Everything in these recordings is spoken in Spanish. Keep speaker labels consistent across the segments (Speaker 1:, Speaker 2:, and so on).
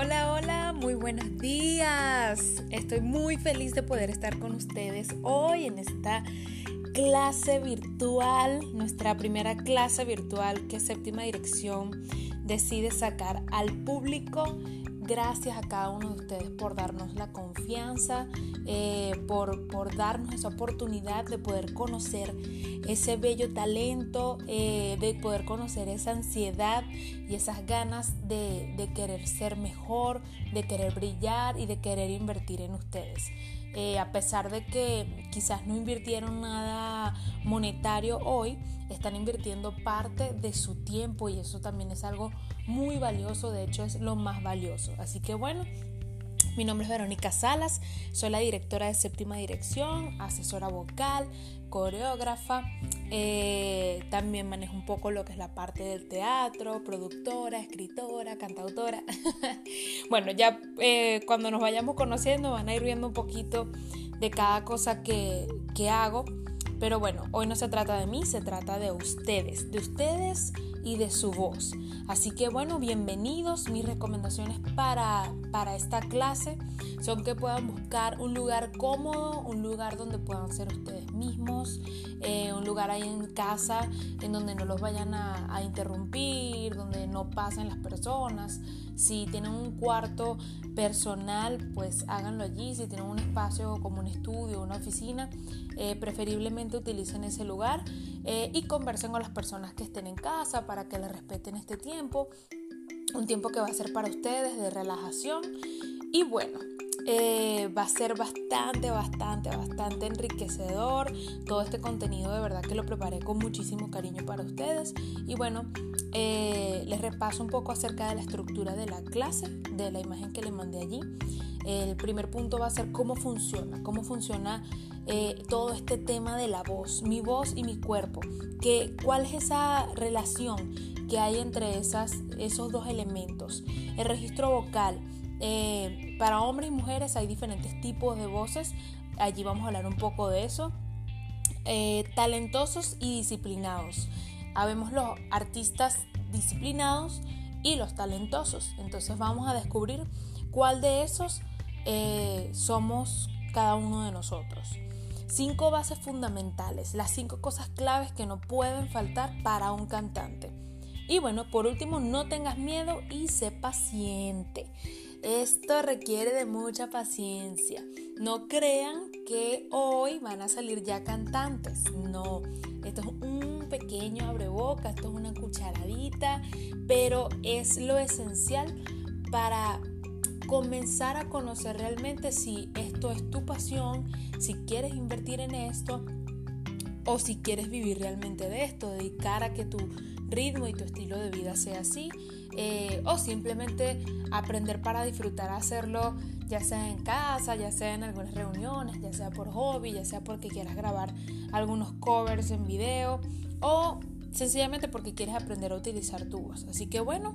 Speaker 1: Hola, hola, muy buenos días. Estoy muy feliz de poder estar con ustedes hoy en esta clase virtual, nuestra primera clase virtual que Séptima Dirección decide sacar al público Gracias a cada uno de ustedes por darnos la confianza, eh, por, por, darnos esa oportunidad de poder conocer ese bello talento, eh, de poder conocer esa ansiedad y esas ganas de, de, querer ser mejor, de querer brillar y de querer invertir en ustedes. Eh, a pesar de que quizás no invirtieron nada monetario hoy, están invirtiendo parte de su tiempo y eso también es algo muy valioso, de hecho es lo más valioso. Así que bueno, mi nombre es Verónica Salas, soy la directora de séptima dirección, asesora vocal, coreógrafa, eh, también manejo un poco lo que es la parte del teatro, productora, escritora, cantautora. bueno, ya eh, cuando nos vayamos conociendo van a ir viendo un poquito de cada cosa que, que hago. Pero bueno, hoy no se trata de mí, se trata de ustedes, de ustedes y de su voz. Así que bueno, bienvenidos. Mis recomendaciones para, para esta clase son que puedan buscar un lugar cómodo, un lugar donde puedan ser ustedes mismos, eh, un lugar ahí en casa en donde no los vayan a, a interrumpir, donde no pasen las personas. Si tienen un cuarto personal, pues háganlo allí. Si tienen un espacio como un estudio, una oficina, eh, preferiblemente utilicen ese lugar eh, y conversen con las personas que estén en casa para que les respeten este tiempo. Un tiempo que va a ser para ustedes de relajación. Y bueno, eh, va a ser bastante, bastante, bastante enriquecedor. Todo este contenido de verdad que lo preparé con muchísimo cariño para ustedes. Y bueno, eh, les repaso un poco acerca de la estructura de la clase, de la imagen que les mandé allí. El primer punto va a ser cómo funciona, cómo funciona eh, todo este tema de la voz, mi voz y mi cuerpo. Que, ¿Cuál es esa relación que hay entre esas, esos dos elementos? El registro vocal eh, para hombres y mujeres hay diferentes tipos de voces. Allí vamos a hablar un poco de eso. Eh, talentosos y disciplinados. Habemos los artistas disciplinados y los talentosos. Entonces vamos a descubrir cuál de esos eh, somos cada uno de nosotros. Cinco bases fundamentales, las cinco cosas claves que no pueden faltar para un cantante. Y bueno, por último, no tengas miedo y sé paciente. Esto requiere de mucha paciencia. No crean que hoy van a salir ya cantantes. No, esto es un pequeño abreboca, esto es una cucharadita, pero es lo esencial para comenzar a conocer realmente si esto es tu pasión, si quieres invertir en esto o si quieres vivir realmente de esto, dedicar a que tu ritmo y tu estilo de vida sea así eh, o simplemente aprender para disfrutar hacerlo ya sea en casa, ya sea en algunas reuniones, ya sea por hobby, ya sea porque quieras grabar algunos covers en video o sencillamente porque quieres aprender a utilizar tu voz. Así que bueno,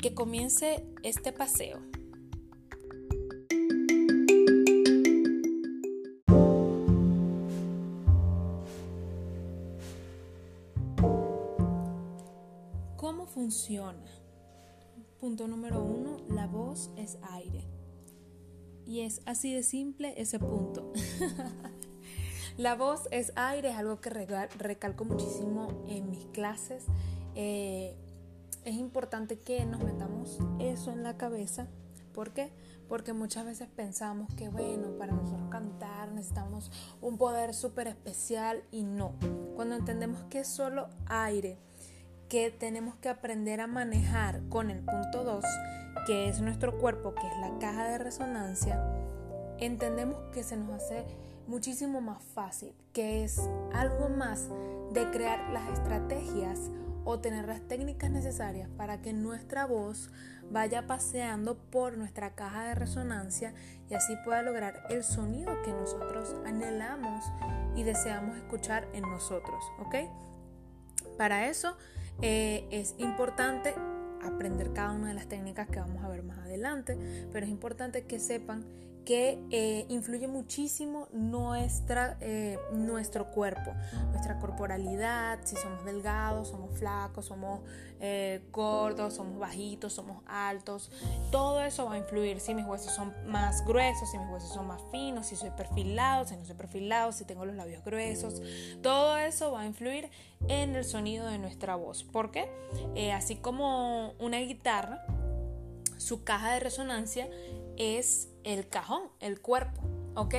Speaker 1: que comience este paseo. ¿Cómo funciona? Punto número uno, la voz es aire. Y es así de simple ese punto. la voz es aire, es algo que recalco muchísimo en mis clases. Eh, es importante que nos metamos eso en la cabeza. ¿Por qué? Porque muchas veces pensamos que, bueno, para nosotros cantar necesitamos un poder súper especial y no. Cuando entendemos que es solo aire, que tenemos que aprender a manejar con el punto 2, que es nuestro cuerpo, que es la caja de resonancia, entendemos que se nos hace muchísimo más fácil, que es algo más de crear las estrategias o tener las técnicas necesarias para que nuestra voz vaya paseando por nuestra caja de resonancia y así pueda lograr el sonido que nosotros anhelamos y deseamos escuchar en nosotros, ¿ok? Para eso eh, es importante aprender cada una de las técnicas que vamos a ver más adelante, pero es importante que sepan que eh, influye muchísimo nuestra, eh, nuestro cuerpo, nuestra corporalidad, si somos delgados, somos flacos, somos eh, gordos, somos bajitos, somos altos, todo eso va a influir si mis huesos son más gruesos, si mis huesos son más finos, si soy perfilado, si no soy perfilado, si tengo los labios gruesos, todo eso va a influir en el sonido de nuestra voz. ¿Por qué? así como una guitarra, su caja de resonancia es el cajón, el cuerpo, ¿ok?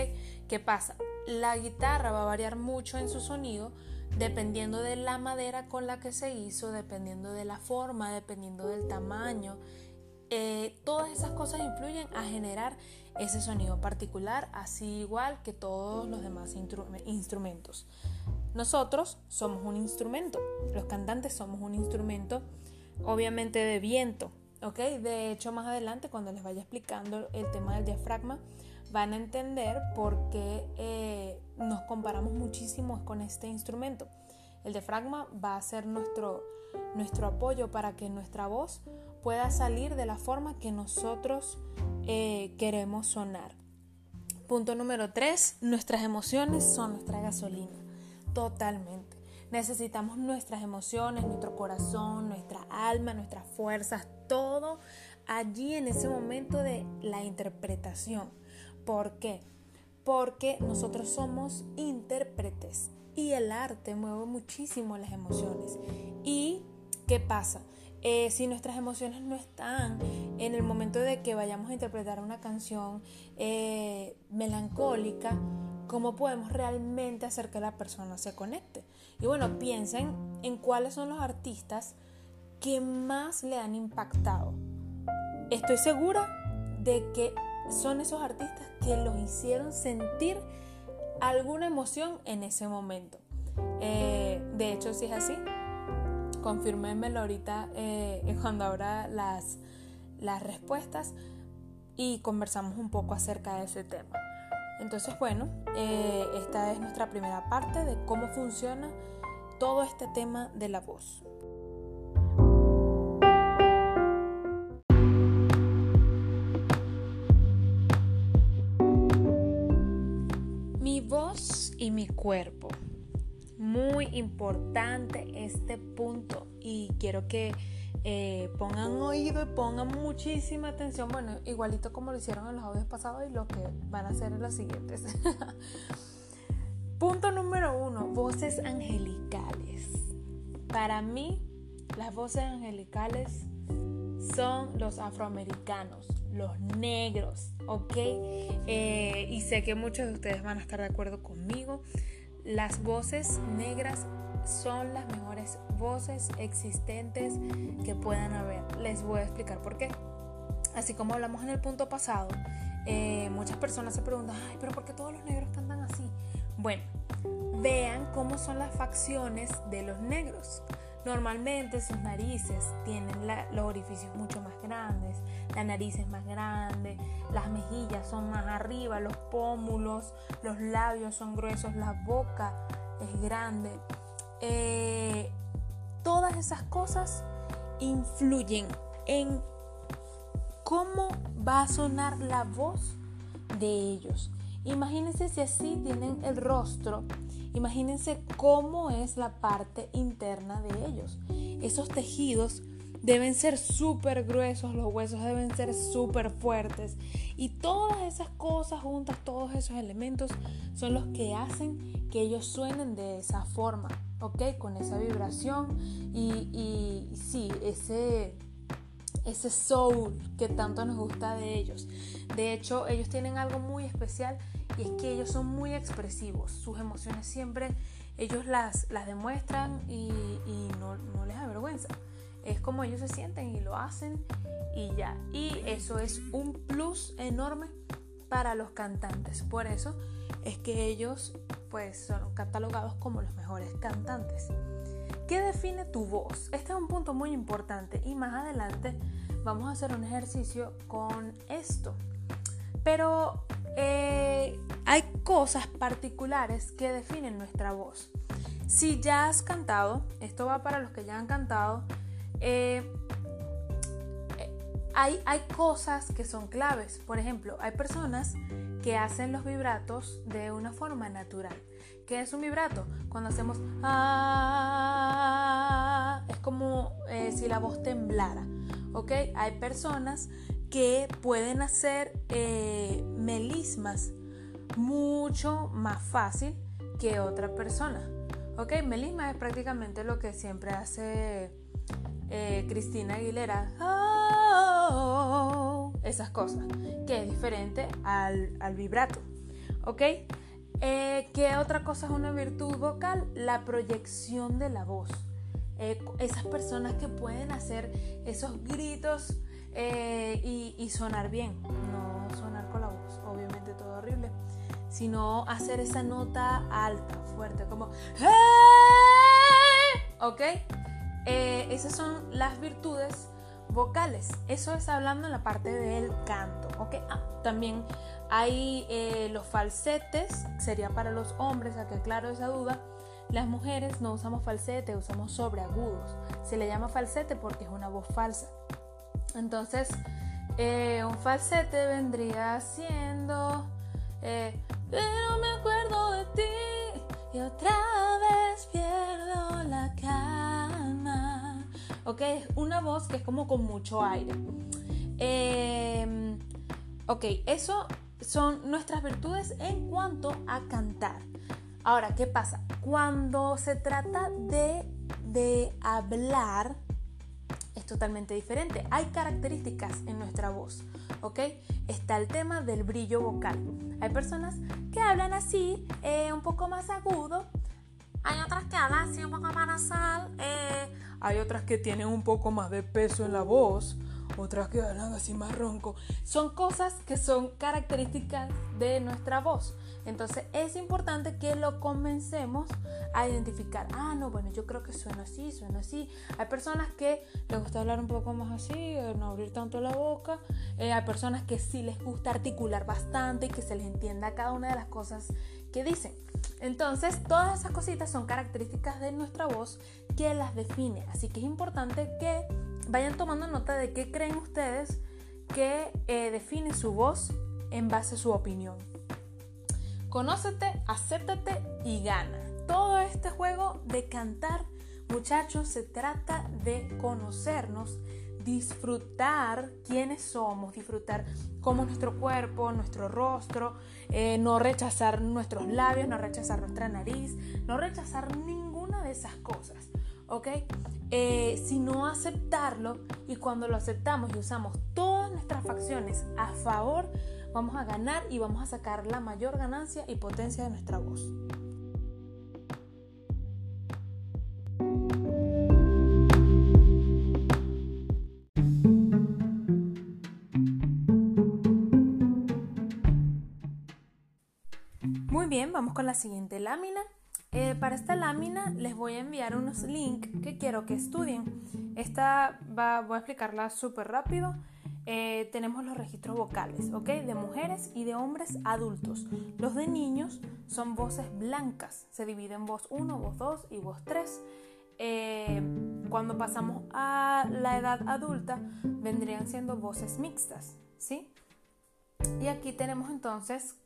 Speaker 1: ¿Qué pasa? La guitarra va a variar mucho en su sonido dependiendo de la madera con la que se hizo, dependiendo de la forma, dependiendo del tamaño. Eh, todas esas cosas influyen a generar ese sonido particular, así igual que todos los demás instrumentos. Nosotros somos un instrumento, los cantantes somos un instrumento, obviamente de viento, ¿ok? De hecho, más adelante, cuando les vaya explicando el tema del diafragma, van a entender por qué eh, nos comparamos muchísimo con este instrumento. El diafragma va a ser nuestro, nuestro apoyo para que nuestra voz pueda salir de la forma que nosotros eh, queremos sonar. Punto número 3, nuestras emociones son nuestra gasolina. Totalmente. Necesitamos nuestras emociones, nuestro corazón, nuestra alma, nuestras fuerzas, todo allí en ese momento de la interpretación. ¿Por qué? Porque nosotros somos intérpretes y el arte mueve muchísimo las emociones. ¿Y qué pasa? Eh, si nuestras emociones no están en el momento de que vayamos a interpretar una canción eh, melancólica, ¿cómo podemos realmente hacer que la persona se conecte? Y bueno, piensen en cuáles son los artistas que más le han impactado. Estoy segura de que son esos artistas que los hicieron sentir alguna emoción en ese momento. Eh, de hecho, si es así, confirmémelo ahorita eh, cuando abra las, las respuestas y conversamos un poco acerca de ese tema. Entonces, bueno, eh, esta es nuestra primera parte de cómo funciona todo este tema de la voz. Y mi cuerpo. Muy importante este punto y quiero que eh, pongan oído y pongan muchísima atención. Bueno, igualito como lo hicieron en los audios pasados y lo que van a hacer en los siguientes. Punto número uno, voces angelicales. Para mí, las voces angelicales son los afroamericanos, los negros, ¿ok? Eh, y sé que muchos de ustedes van a estar de acuerdo conmigo. Las voces negras son las mejores voces existentes que puedan haber. Les voy a explicar por qué. Así como hablamos en el punto pasado, eh, muchas personas se preguntan, pero ¿por qué todos los negros cantan así? Bueno, vean cómo son las facciones de los negros. Normalmente sus narices tienen los orificios mucho más grandes, la nariz es más grande, las mejillas son más arriba, los pómulos, los labios son gruesos, la boca es grande. Eh, todas esas cosas influyen en cómo va a sonar la voz de ellos. Imagínense si así tienen el rostro, imagínense cómo es la parte interna de ellos. Esos tejidos deben ser súper gruesos, los huesos deben ser súper fuertes y todas esas cosas juntas, todos esos elementos son los que hacen que ellos suenen de esa forma, ¿ok? Con esa vibración y, y sí, ese ese soul que tanto nos gusta de ellos. De hecho, ellos tienen algo muy especial y es que ellos son muy expresivos. Sus emociones siempre ellos las, las demuestran y, no, no, les avergüenza. Es como ellos se sienten y lo hacen y ya. Y eso es un plus enorme para los cantantes. Por eso es que ellos pues son catalogados como los mejores cantantes. ¿Qué define tu voz? Este es un punto muy importante y más adelante vamos a hacer un ejercicio con esto. Pero eh, hay cosas particulares que definen nuestra voz. Si ya has cantado, esto va para los que ya han cantado, eh, hay, hay cosas que son claves. Por ejemplo, hay personas que hacen los vibratos de una forma natural. ¿Qué es un vibrato? Cuando hacemos ah, es como eh, si la voz temblara. ¿Ok? Hay personas que pueden hacer eh, melismas mucho más fácil que otra persona. ¿Ok? Melisma es prácticamente lo que siempre hace eh, Cristina Aguilera. Oh, esas cosas. Que es diferente al, vibrato. ¿Ok? Eh, ¿Qué otra cosa es una virtud vocal? La proyección de la voz. esas personas que pueden hacer esos gritos y, y, sonar bien, no sino hacer esa nota alta, fuerte, como ¿Ok? Eh, esas son las virtudes vocales. Eso es hablando en la parte del canto. ¿Ok? Ah, también hay eh, los falsetes, sería para los hombres, a que aclaro esa duda. Las mujeres no usamos falsete, usamos sobreagudos. Se le llama falsete porque es una voz falsa. Entonces, eh, un falsete vendría siendo pero me acuerdo de ti y otra vez pierdo la calma. Ok, una voz que es como con mucho aire. Em, ok, eso son nuestras virtudes en cuanto a cantar. Ahora, ¿qué pasa? Cuando se trata de, de hablar, es totalmente diferente. Hay características en nuestra voz, ¿ok? Está el tema del brillo vocal. Hay personas que hablan así, eh, un poco más agudo. Hay otras que hablan así un poco más nasal. Eh. Hay otras que tienen un poco más de peso en la voz otras que hablan así más ronco. Son cosas que son características de nuestra voz. Entonces es importante que lo comencemos a identificar. Ah, no, bueno, yo creo que suena así, suena así. Hay personas que les gusta hablar un poco más así, eh, no abrir tanto la boca. Eh, hay personas que sí les gusta articular bastante y que se les entienda cada una de las cosas que dicen. Entonces, todas esas cositas son características de nuestra voz que las define. Así que es importante que vayan tomando nota de qué creen ustedes que eh, define su voz en base a su opinión. Conócete, acéptate y gana. Todo este juego de cantar, muchachos, se trata de conocernos, disfrutar quiénes somos, disfrutar cómo nuestro cuerpo, nuestro rostro, eh, no rechazar nuestros labios, no rechazar nuestra nariz, no rechazar ninguna de esas cosas. ¿ok? Eh, sino aceptarlo y cuando lo aceptamos y usamos todas nuestras facciones a favor, vamos a ganar y vamos a sacar la mayor ganancia y potencia de nuestra voz. Muy bien, vamos con la siguiente lámina. Eh, para esta lámina les voy a enviar unos links que quiero que estudien. Esta va, voy a explicarla súper rápido. Eh, tenemos los registros vocales, ¿ok? De mujeres y de hombres adultos. Los de niños son voces blancas. Se dividen en voz 1, voz 2 y voz 3. Eh, cuando pasamos a la edad adulta, vendrían siendo voces mixtas, ¿sí? Y aquí tenemos entonces,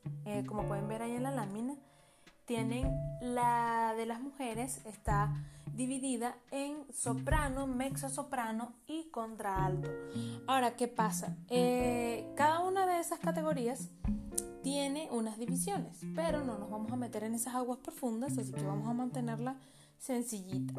Speaker 1: como pueden ver ahí en la lámina, tienen la de las mujeres está dividida en soprano, mezzo soprano y contralto. Ahora, ¿qué pasa? Eh, cada una de esas categorías tiene unas divisiones, pero no nos vamos a meter en esas aguas profundas, así que vamos a mantenerla sencillita.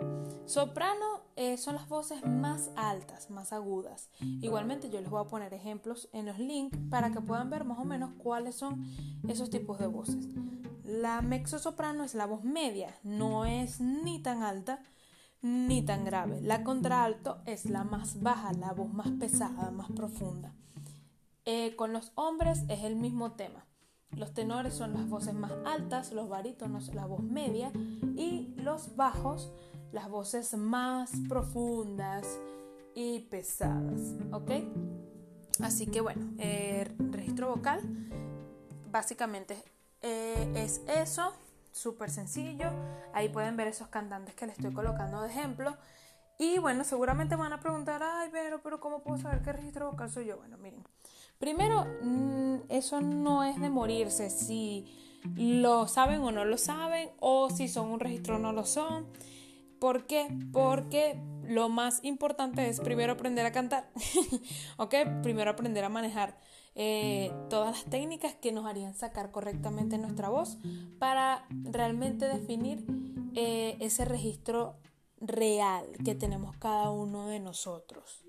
Speaker 1: Soprano eh, son las voces más altas, más agudas. Igualmente yo les voy a poner ejemplos en los links para que puedan ver más o menos cuáles son esos tipos de voces. La mezzo-soprano es la voz media, no es ni tan alta ni tan grave. La contralto es la más baja, la voz más pesada, más profunda. Eh, con los hombres es el mismo tema. Los tenores son las voces más altas, los barítonos la voz media y los bajos las voces más profundas y pesadas, ¿ok? Así que bueno, eh, registro vocal básicamente eh, es eso, súper sencillo. Ahí pueden ver esos cantantes que les estoy colocando de ejemplo. Y bueno, seguramente van a preguntar, ay, pero, pero ¿cómo puedo saber qué registro vocal soy yo? Bueno, miren, primero, mm, eso no es de morirse, si lo saben o no lo saben, o si son un registro o no lo son. ¿Por qué? Porque lo más importante es primero aprender a cantar, ¿ok? Primero aprender a manejar eh, todas las técnicas que nos harían sacar correctamente nuestra voz para realmente definir eh, ese registro real que tenemos cada uno de nosotros.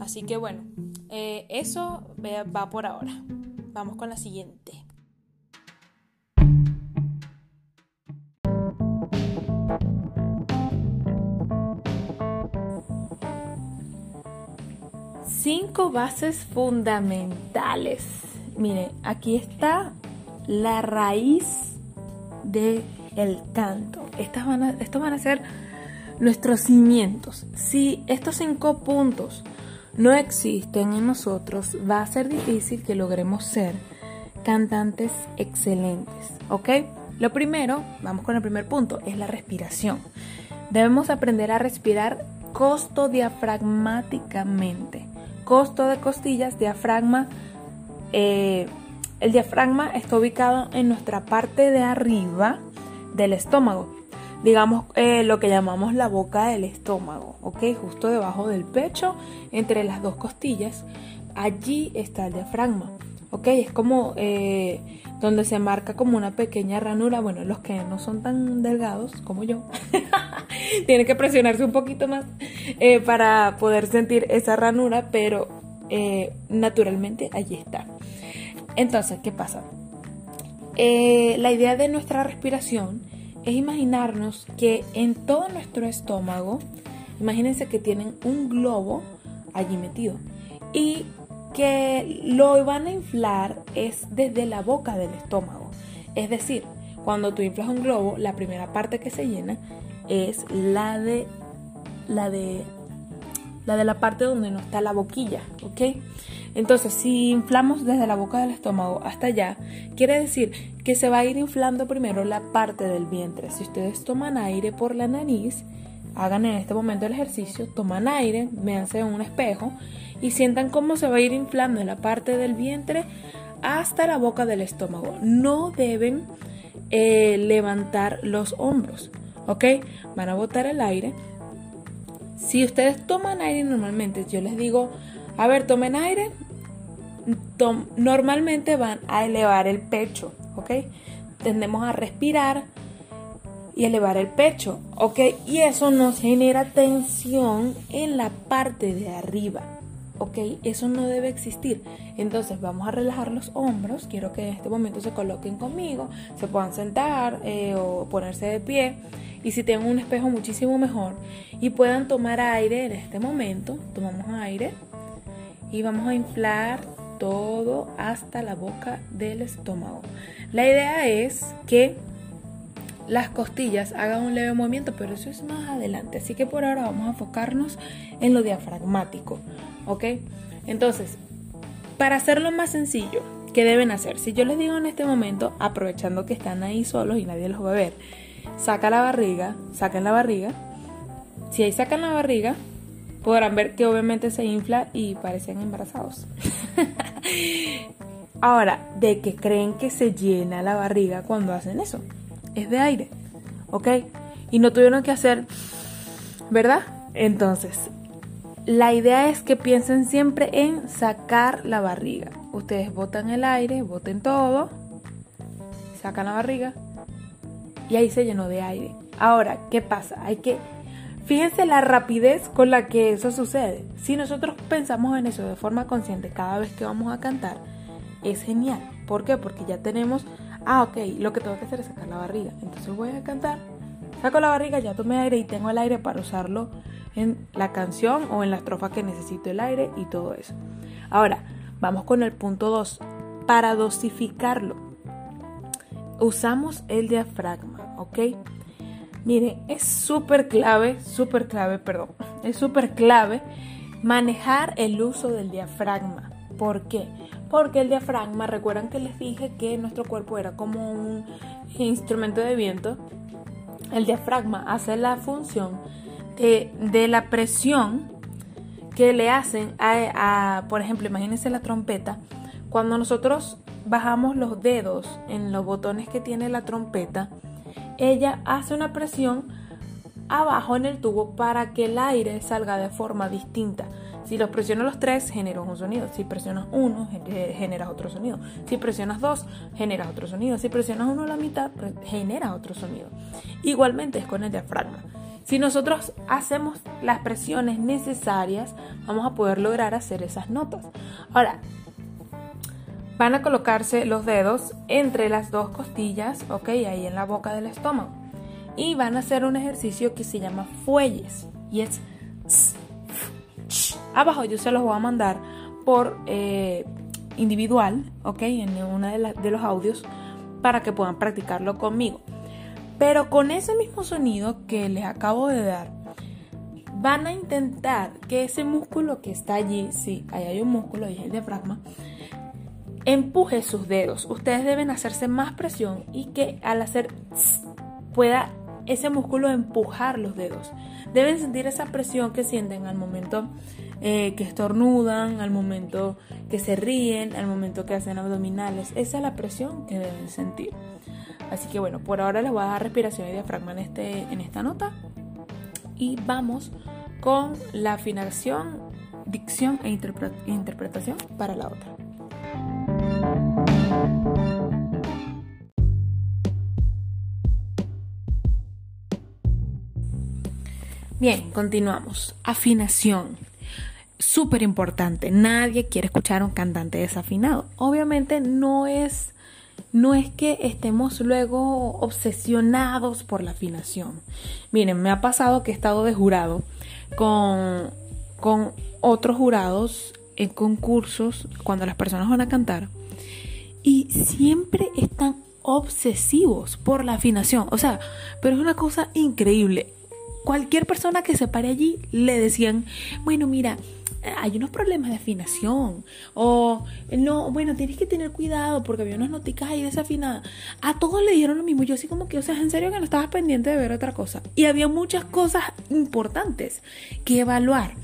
Speaker 1: Así que bueno, eh, eso va por ahora. Vamos con la siguiente. Cinco bases fundamentales. Mire, aquí está la raíz del el canto. Estas van a, estos van a ser nuestros cimientos. Si estos cinco puntos no existen en nosotros, va a ser difícil que logremos ser cantantes excelentes, ¿ok? Lo primero, vamos con el primer punto, es la respiración. Debemos aprender a respirar costo diafragmáticamente. Costo de costillas, diafragma. Eh, el diafragma está ubicado en nuestra parte de arriba del estómago digamos, eh, lo que llamamos la boca del estómago, ¿ok? Justo debajo del pecho, entre las dos costillas, allí está el diafragma, ¿ok? Es como eh, donde se marca como una pequeña ranura, bueno, los que no son tan delgados como yo, tienen que presionarse un poquito más eh, para poder sentir esa ranura, pero naturalmente allí está. Entonces, ¿qué pasa? la idea de nuestra respiración es imaginarnos que en todo nuestro estómago, imagínense que tienen un globo allí metido y que lo van a inflar es desde la boca del estómago. Es decir, cuando tú inflas un globo, la primera parte que se llena es la de la de la de la parte donde no está la boquilla, ¿ok? Entonces, si inflamos desde la boca del estómago hasta allá, quiere decir que se va a ir inflando primero la parte del vientre. Si ustedes toman aire por la nariz, hagan en este momento el ejercicio, toman aire, véanse en un espejo y sientan cómo se va a ir inflando la parte del vientre hasta la boca del estómago. No deben eh, levantar los hombros, ¿ok? Van a botar el aire. Si ustedes toman aire normalmente, yo les digo a ver, tomen aire. normalmente van a elevar el pecho, ¿ok? Tendemos a respirar y elevar el pecho, ¿ok? Y eso nos genera tensión en la parte de arriba, ¿ok? Eso no debe existir. Entonces vamos a relajar los hombros. Quiero que en este momento se coloquen conmigo, se puedan sentar eh, o ponerse de pie. Y si tienen un espejo muchísimo mejor y puedan tomar aire en este momento, tomamos aire y vamos a inflar todo hasta la boca del estómago. La idea es que las costillas hagan un leve movimiento, pero eso es más adelante. Así que por ahora vamos a enfocarnos en lo diafragmático. ¿Ok? Entonces, para hacerlo más sencillo, ¿qué deben hacer? Si yo les digo en este momento, aprovechando que están ahí solos y nadie los va a ver, saca la barriga, saquen la barriga. Si ahí sacan la barriga, podrán ver que obviamente se infla y parecen embarazados. Ahora, ¿de qué creen que se llena la barriga cuando hacen eso? Es de aire, ¿ok? Y no tuvieron que hacer, ¿verdad? Entonces, la idea es que piensen siempre en sacar la barriga. Ustedes botan el aire, boten todo, sacan la barriga y ahí se llenó de aire. Ahora, ¿qué pasa? Hay que Fíjense la rapidez con la que eso sucede. Si nosotros pensamos en eso de forma consciente cada vez que vamos a cantar, es genial. ¿Por qué? Porque ya tenemos, ah, ok, lo que tengo que hacer es sacar la barriga. Entonces voy a cantar, saco la barriga, ya tomé aire y tengo el aire para usarlo en la canción o en la estrofa que necesito el aire y todo eso. Ahora, vamos con el punto 2. Para dosificarlo, usamos el diafragma, ¿ok? Mire, es súper clave, súper clave, perdón, es súper clave manejar el uso del diafragma. ¿Por qué? Porque el diafragma, recuerdan que les dije que nuestro cuerpo era como un instrumento de viento. El diafragma hace la función de la presión que le hacen a, por ejemplo, imagínense la trompeta, cuando nosotros bajamos los dedos en los botones que tiene la trompeta, ella hace una presión abajo en el tubo para que el aire salga de forma distinta. Si los presionas los tres, generas un sonido. Si presionas uno, generas otro sonido. Si presionas dos, generas otro sonido. Si presionas uno a la mitad, generas otro sonido. Igualmente es con el diafragma. Si nosotros hacemos las presiones necesarias, vamos a poder lograr hacer esas notas. Ahora, van a colocarse los dedos entre las dos costillas, ok, ahí en la boca del estómago. Y van a hacer un ejercicio que se llama fuelles. Y es Abajo yo se los voy a mandar por eh, individual, ¿ok? En uno de, los audios para que puedan practicarlo conmigo. Pero con ese mismo sonido que les acabo de dar, van a intentar que ese músculo que está allí, sí, ahí hay un músculo, ahí es el diafragma, empuje sus dedos. Ustedes deben hacerse más presión y que al hacer pueda ese músculo empujar los dedos. Deben sentir esa presión que sienten al momento eh, que estornudan, al momento que se ríen, al momento que hacen abdominales. Esa es la presión que deben sentir. Así que bueno, por ahora les voy a dar respiración y diafragma en, este, en esta nota. Y vamos con la afinación, dicción e interpretación para la otra. Bien, continuamos. Afinación súper importante. Nadie quiere escuchar a un cantante desafinado. Obviamente no es, no es que estemos luego obsesionados por la afinación. Miren, me ha pasado que he estado de jurado con, con otros jurados en concursos cuando las personas van a cantar y siempre están obsesivos por la afinación. O sea, pero es una cosa increíble. Cualquier persona que se pare allí le decían, bueno, mira, hay unos problemas de afinación. O, no, bueno, tienes que tener cuidado porque había unas noticas ahí desafinadas. A todos le dijeron lo mismo. Yo así como que, o sea, en serio que no estabas pendiente de ver otra cosa. Y había muchas cosas importantes que evaluar.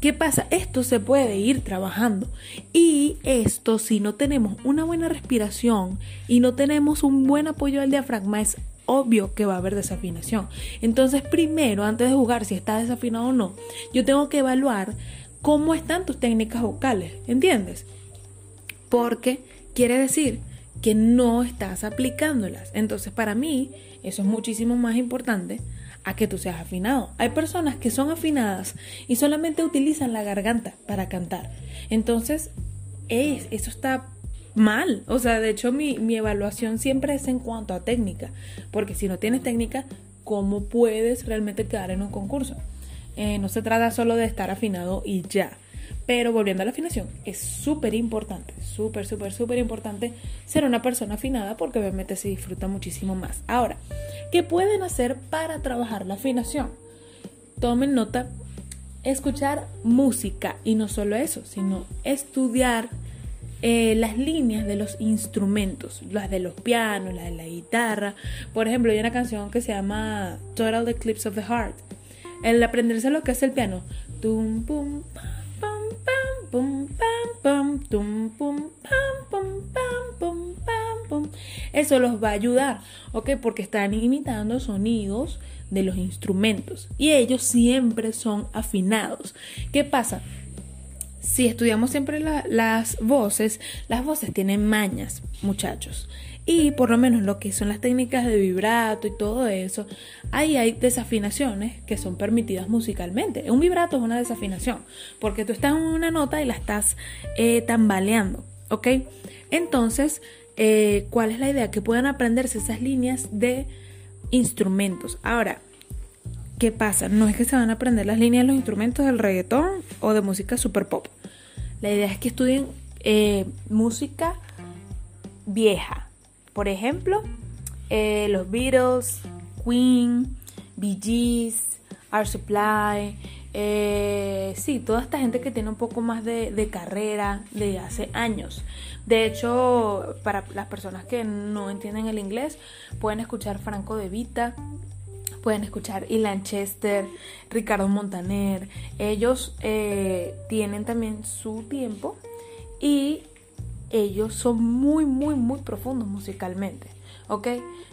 Speaker 1: ¿Qué pasa? Esto se puede ir trabajando. Y esto, si no tenemos una buena respiración y no tenemos un buen apoyo al diafragma, es obvio que va a haber desafinación. Entonces, primero, antes de jugar si está desafinado o no, yo tengo que evaluar cómo están tus técnicas vocales, ¿entiendes? Porque quiere decir que no estás aplicándolas. Entonces, para mí, eso es muchísimo más importante a que tú seas afinado. Hay personas que son afinadas y solamente utilizan la garganta para cantar. Entonces, es, eso está mal. O sea, de hecho, mi, mi evaluación siempre es en cuanto a técnica. Porque si no tienes técnica, ¿cómo puedes realmente quedar en un concurso? Eh, no se trata solo de estar afinado y ya. Pero volviendo a la afinación, es súper importante, súper, súper, súper importante ser una persona afinada porque obviamente se disfruta muchísimo más. Ahora, ¿qué pueden hacer para trabajar la afinación? Tomen nota, escuchar música y no solo eso, sino estudiar eh, las líneas de los instrumentos, las de los pianos, las de la guitarra. Por ejemplo, hay una canción que se llama Total Eclipse of the Heart el aprenderse lo que es el piano. Tum, pum, pam, pam, pum, pam, pam, tum, pum, pam, pum, pam, pum, pam. Eso los va a ayudar, ¿ok? Porque están imitando sonidos de los instrumentos y ellos siempre son afinados. ¿Qué pasa? Si estudiamos siempre las voces, las voces tienen mañas, muchachos. Y por lo menos lo que son las técnicas de vibrato y todo eso, ahí hay desafinaciones que son permitidas musicalmente. Un vibrato es una desafinación, porque tú estás en una nota y la estás eh, tambaleando, ¿ok? Entonces, eh, ¿cuál es la idea? Que puedan aprenderse esas líneas de instrumentos. Ahora, ¿qué pasa? No es que se van a aprender las líneas de los instrumentos del reggaetón o de música super pop. La idea es que estudien eh, música vieja, por ejemplo, eh, los Beatles, Queen, Bee Gees, Art Supply, eh, sí, toda esta gente que tiene un poco más de, carrera de hace años. De hecho, para las personas que no entienden el inglés, pueden escuchar Franco de Vita, pueden escuchar Ilan Chester, Ricardo Montaner. Ellos eh, tienen también su tiempo y ellos son muy, muy, muy profundos musicalmente. ¿Ok?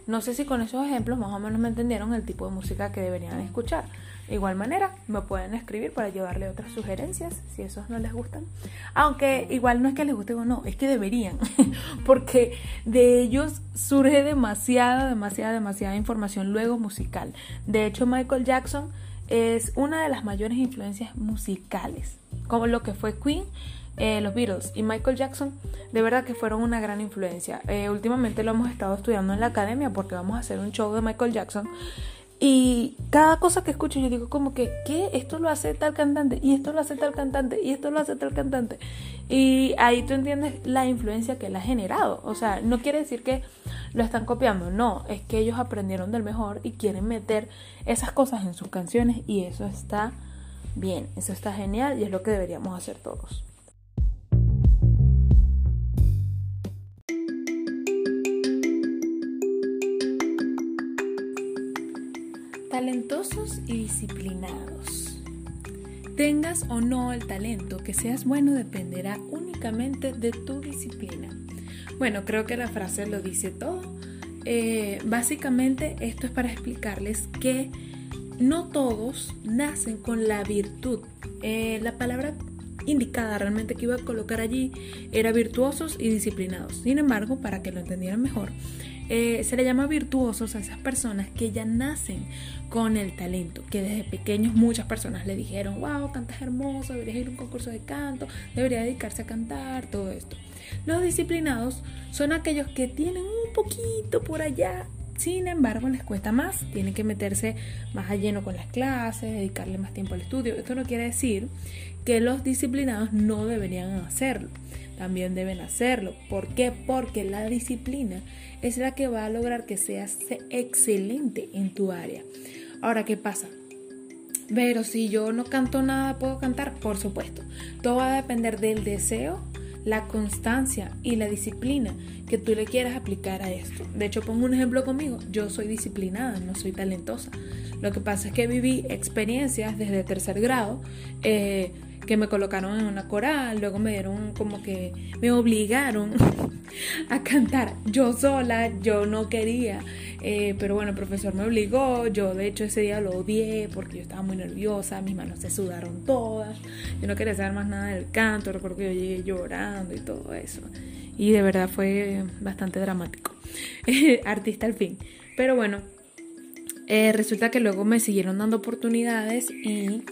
Speaker 1: No sé si con esos ejemplos más o menos me entendieron el tipo de música que deberían escuchar. De igual manera, me pueden escribir para llevarle otras sugerencias si esos no les gustan. Aunque igual no es que les guste o no, es que deberían, porque de ellos surge demasiada, demasiada, demasiada información luego musical. De hecho, Michael Jackson es una de las mayores influencias musicales, como lo que fue Queen. Eh, los Beatles y Michael Jackson de verdad que fueron una gran influencia. Eh, últimamente lo hemos estado estudiando en la academia porque vamos a hacer un show de Michael Jackson y cada cosa que escucho yo digo como que, ¿qué? Esto lo hace tal cantante, y esto lo hace tal cantante, y esto lo hace tal cantante. Y ahí tú entiendes la influencia que él ha generado. O sea, no quiere decir que lo están copiando, no, es que ellos aprendieron del mejor y quieren meter esas cosas en sus canciones y eso está bien, eso está genial y es lo que deberíamos hacer todos. Talentosos y disciplinados. Tengas o no el talento, que seas bueno dependerá únicamente de tu disciplina. Bueno, creo que la frase lo dice todo. Eh, básicamente esto es para explicarles que no todos nacen con la virtud. Eh, la palabra indicada realmente que iba a colocar allí era virtuosos y disciplinados. Sin embargo, para que lo entendieran mejor, eh, se le llama virtuosos a esas personas que ya nacen con el talento, que desde pequeños muchas personas le dijeron, wow, cantas hermoso, deberías ir a un concurso de canto, debería dedicarse a cantar, todo esto. Los disciplinados son aquellos que tienen un poquito por allá, sin embargo les cuesta más, tienen que meterse más a lleno con las clases, dedicarle más tiempo al estudio. Esto no quiere decir que los disciplinados no deberían hacerlo también deben hacerlo. ¿Por qué? Porque la disciplina es la que va a lograr que seas excelente en tu área. Ahora, ¿qué pasa? Pero si yo no canto nada, ¿puedo cantar? Por supuesto. Todo va a depender del deseo, la constancia y la disciplina que tú le quieras aplicar a esto. De hecho, pongo un ejemplo conmigo. Yo soy disciplinada, no soy talentosa. Lo que pasa es que viví experiencias desde tercer grado. Eh, que me colocaron en una coral, luego me dieron como que me obligaron a cantar yo sola, yo no quería, eh, pero bueno, el profesor me obligó, yo de hecho ese día lo odié porque yo estaba muy nerviosa, mis manos se sudaron todas, yo no quería saber más nada del canto, recuerdo que yo llegué llorando y todo eso, y de verdad fue bastante dramático, artista al fin, pero bueno, eh, resulta que luego me siguieron dando oportunidades y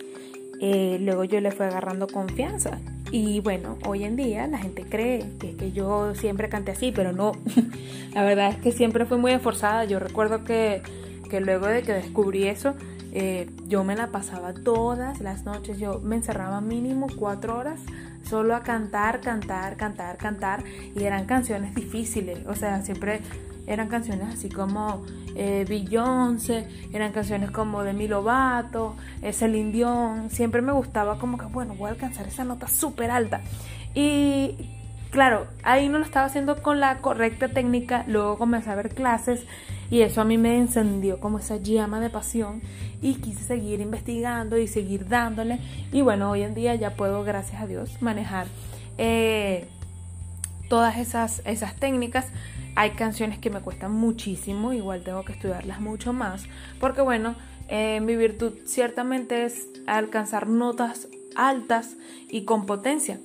Speaker 1: eh, luego yo le fui agarrando confianza. Y bueno, hoy en día la gente cree que que yo siempre canté así, pero no. la verdad es que siempre fui muy esforzada. Yo recuerdo que, que luego de que descubrí eso, eh, yo me la pasaba todas las noches. Yo me encerraba mínimo cuatro horas solo a cantar, cantar, cantar, cantar. Y eran canciones difíciles. O sea, siempre eran canciones así como eh, Beyoncé, eran canciones como de Lovato, eh, Celine Dion. Siempre me gustaba como que, bueno, voy a alcanzar esa nota súper alta. Y claro, ahí no lo estaba haciendo con la correcta técnica. Luego comencé a ver clases y eso a mí me encendió como esa llama de pasión y quise seguir investigando y seguir dándole. Y bueno, hoy en día ya puedo, gracias a Dios, manejar eh, todas esas, esas técnicas hay canciones que me cuestan muchísimo, igual tengo que estudiarlas mucho más, porque bueno, mi virtud ciertamente es alcanzar notas altas y con potencia,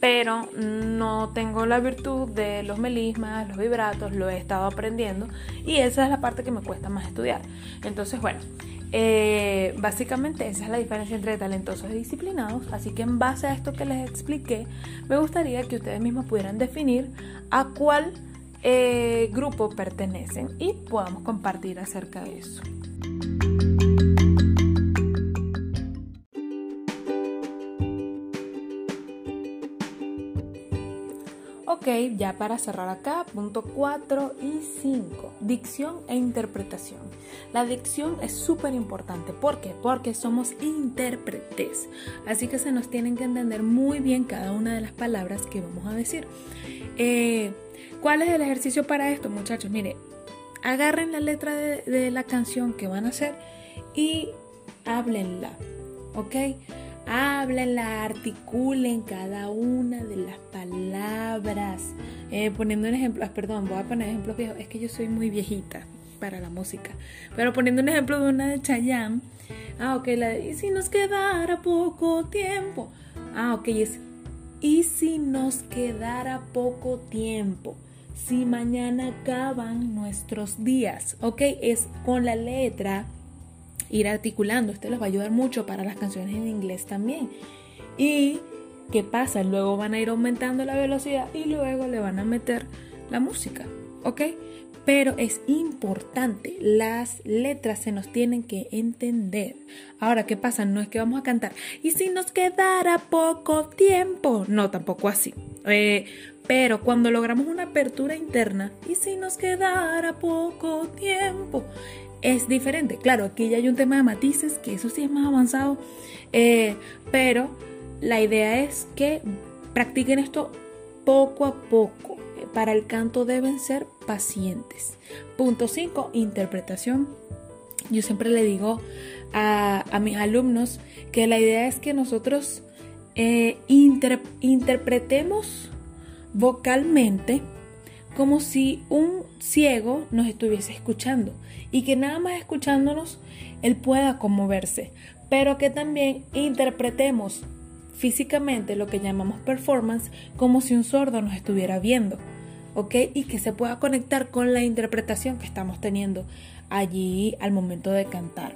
Speaker 1: pero no tengo la virtud de los melismas, los vibratos, lo he estado aprendiendo y esa es la parte que me cuesta más estudiar. Entonces, bueno, eh, básicamente esa es la diferencia entre talentosos y disciplinados, así que en base a esto que les expliqué, me gustaría que ustedes mismos pudieran definir a cuál eh, grupo pertenecen y podamos compartir acerca de eso. Ok, ya para cerrar acá, punto 4 y 5, dicción e interpretación. La dicción es súper importante, ¿por qué? Porque somos intérpretes, así que se nos tienen que entender muy bien cada una de las palabras que vamos a decir. Eh, ¿Cuál es el ejercicio para esto, muchachos? Mire, agarren la letra de, la canción que van a hacer y háblenla, ¿ok? Háblenla, articulen cada una de las palabras. Eh, poniendo un ejemplo, ah, perdón, voy a poner ejemplos viejos, es que yo soy muy viejita para la música. Pero poniendo un ejemplo de una de Chayanne, ah, ok, la de, ¿y si nos quedara poco tiempo? Ah, ok, es, ¿y si nos quedara poco tiempo? si mañana acaban nuestros días, ¿ok? Es con la letra ir articulando. Esto les va a ayudar mucho para las canciones en inglés también. Y ¿qué pasa? Luego van a ir aumentando la velocidad y luego le van a meter la música, ¿ok? Pero es importante, las letras se nos tienen que entender. Ahora, ¿qué pasa? No es que vamos a cantar. Y si nos quedara poco tiempo. No, tampoco así. Eh, pero cuando logramos una apertura interna, y si nos quedara poco tiempo, es diferente. Claro, aquí ya hay un tema de matices, que eso sí es más avanzado, eh, pero la idea es que practiquen esto poco a poco. Para el canto deben ser pacientes. Punto 5, interpretación. Yo siempre le digo a, mis alumnos que la idea es que nosotros eh, interpretemos vocalmente como si un ciego nos estuviese escuchando y que nada más escuchándonos él pueda conmoverse, pero que también interpretemos físicamente lo que llamamos performance como si un sordo nos estuviera viendo, ¿ok? Y que se pueda conectar con la interpretación que estamos teniendo allí al momento de cantar.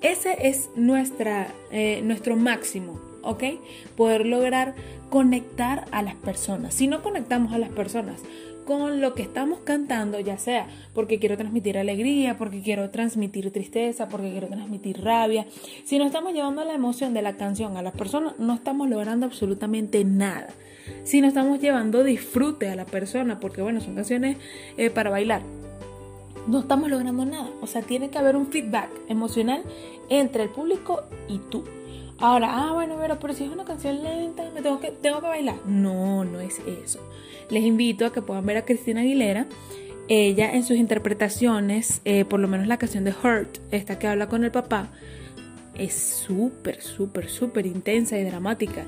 Speaker 1: Ese es nuestra, eh, nuestro máximo, ¿ok? Poder lograr conectar a las personas. Si no conectamos a las personas con lo que estamos cantando, ya sea porque quiero transmitir alegría, porque quiero transmitir tristeza, porque quiero transmitir rabia, si no estamos llevando la emoción de la canción a las personas, no estamos logrando absolutamente nada. Si no estamos llevando disfrute a la persona, porque bueno, son canciones eh, para bailar, no estamos logrando nada. O sea, tiene que haber un feedback emocional entre el público y tú. Ahora, ah, bueno, pero, si es una canción lenta, me tengo que, tengo que bailar. No, no es eso. Les invito a que puedan ver a Cristina Aguilera. Ella en sus interpretaciones, eh, por lo menos la canción de Hurt, esta que habla con el papá, es súper, súper, súper intensa y dramática.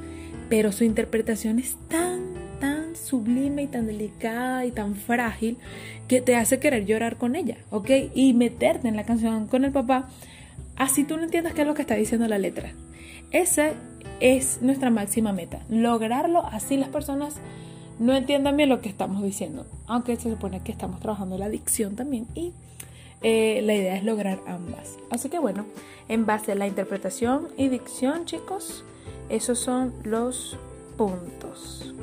Speaker 1: Pero su interpretación es tan, tan sublime y tan delicada y tan frágil que te hace querer llorar con ella, ¿ok? Y meterte en la canción con el papá, así tú no entiendas qué es lo que está diciendo la letra. Esa es nuestra máxima meta, lograrlo así las personas no entiendan bien lo que estamos diciendo, aunque se supone que estamos trabajando la dicción también y eh, la idea es lograr ambas. Así que bueno, en base a la interpretación y dicción, chicos, esos son los puntos.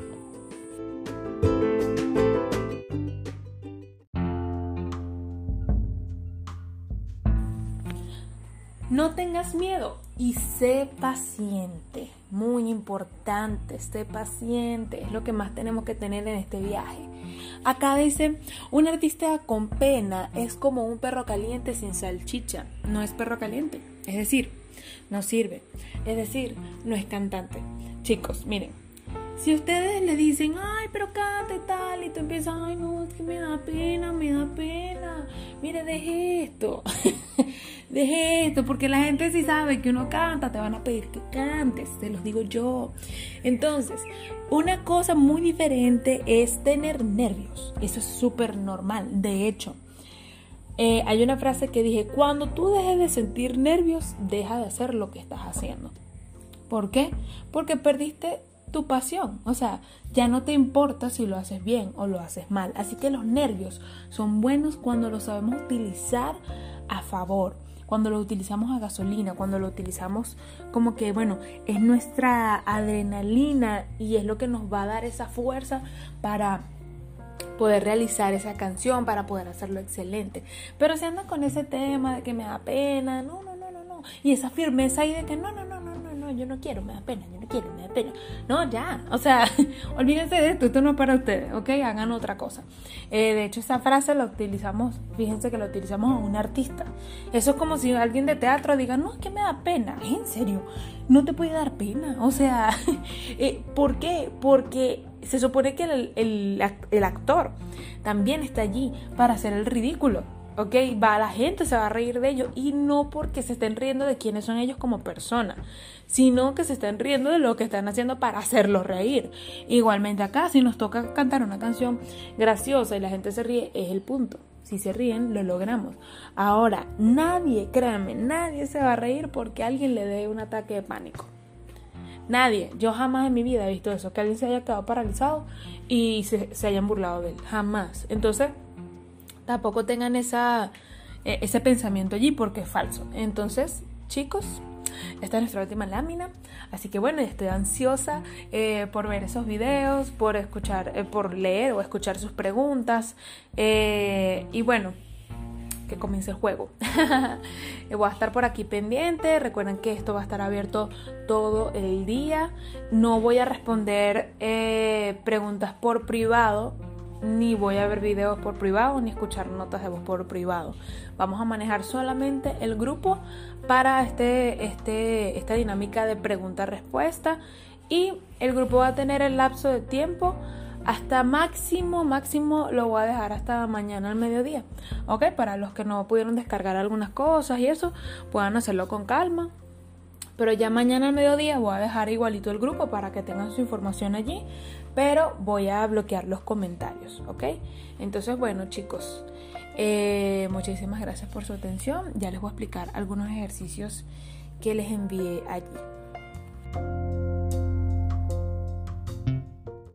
Speaker 1: No tengas miedo y sé paciente. Muy importante, sé paciente. Es lo que más tenemos que tener en este viaje. Acá dice, un artista con pena es como un perro caliente sin salchicha. No es perro caliente. Es decir, no sirve. Es decir, no es cantante. Chicos, miren, si ustedes le dicen, ay, pero canta y tal, y tú empiezas, ay, no, es que me da pena, me da pena, mire, deje esto, deje esto, porque la gente si sabe que uno canta, te van a pedir que cantes, te los digo yo. Entonces, una cosa muy diferente es tener nervios, eso es súper normal, de hecho. Eh, hay una frase que dije, cuando tú dejes de sentir nervios, deja de hacer lo que estás haciendo. ¿Por qué? Porque perdiste tu pasión. O sea, ya no te importa si lo haces bien o lo haces mal. Así que los nervios son buenos cuando los sabemos utilizar a favor. Cuando lo utilizamos a gasolina, cuando lo utilizamos como que, bueno, es nuestra adrenalina y es lo que nos va a dar esa fuerza para poder realizar esa canción, para poder hacerlo excelente. Pero si andan con ese tema de que me da pena, no, no, no, no, no. Y esa firmeza ahí de que no, no, no, no, yo no quiero, me da pena, yo no quiero, me da pena. No, ya, o sea, olvídense de esto, esto no es para ustedes, ¿ok? Hagan otra cosa. Eh, de hecho, esa frase la utilizamos, fíjense que la utilizamos a un artista. Eso es como si alguien de teatro diga, no, es que me da pena, en serio, no te puede dar pena. O sea, eh, ¿por qué? Porque se supone que el actor también está allí para hacer el ridículo. ¿ok? Va, la gente se va a reír de ellos y no porque se estén riendo de quiénes son ellos como personas, sino que se estén riendo de lo que están haciendo para hacerlos reír. Igualmente acá, si nos toca cantar una canción graciosa y la gente se ríe, es el punto. Si se ríen, lo logramos. Ahora, nadie, créanme, nadie se va a reír porque alguien le dé un ataque de pánico. Nadie, yo jamás en mi vida he visto eso, que alguien se haya quedado paralizado y se, hayan burlado de él, jamás. Entonces, tampoco tengan eh, ese pensamiento allí porque es falso. Entonces, chicos, esta es nuestra última lámina. Así que bueno, estoy ansiosa eh, por ver esos videos, por escuchar, eh, por leer o escuchar sus preguntas. y bueno, que comience el juego. Voy a estar por aquí pendiente. Recuerden que esto va a estar abierto todo el día. No voy a responder eh, preguntas por privado. Ni voy a ver videos por privado, ni escuchar notas de voz por privado. Vamos a manejar solamente el grupo para este, este, esta dinámica de pregunta-respuesta. Y el grupo va a tener el lapso de tiempo hasta máximo, máximo lo voy a dejar hasta mañana al mediodía. ¿Ok? Para los que no pudieron descargar algunas cosas y eso, puedan hacerlo con calma. Pero ya mañana al mediodía voy a dejar igualito el grupo para que tengan su información allí. Pero voy a bloquear los comentarios, ¿ok? Entonces, bueno, chicos, eh, muchísimas gracias por su atención. Ya les voy a explicar algunos ejercicios que les envié allí.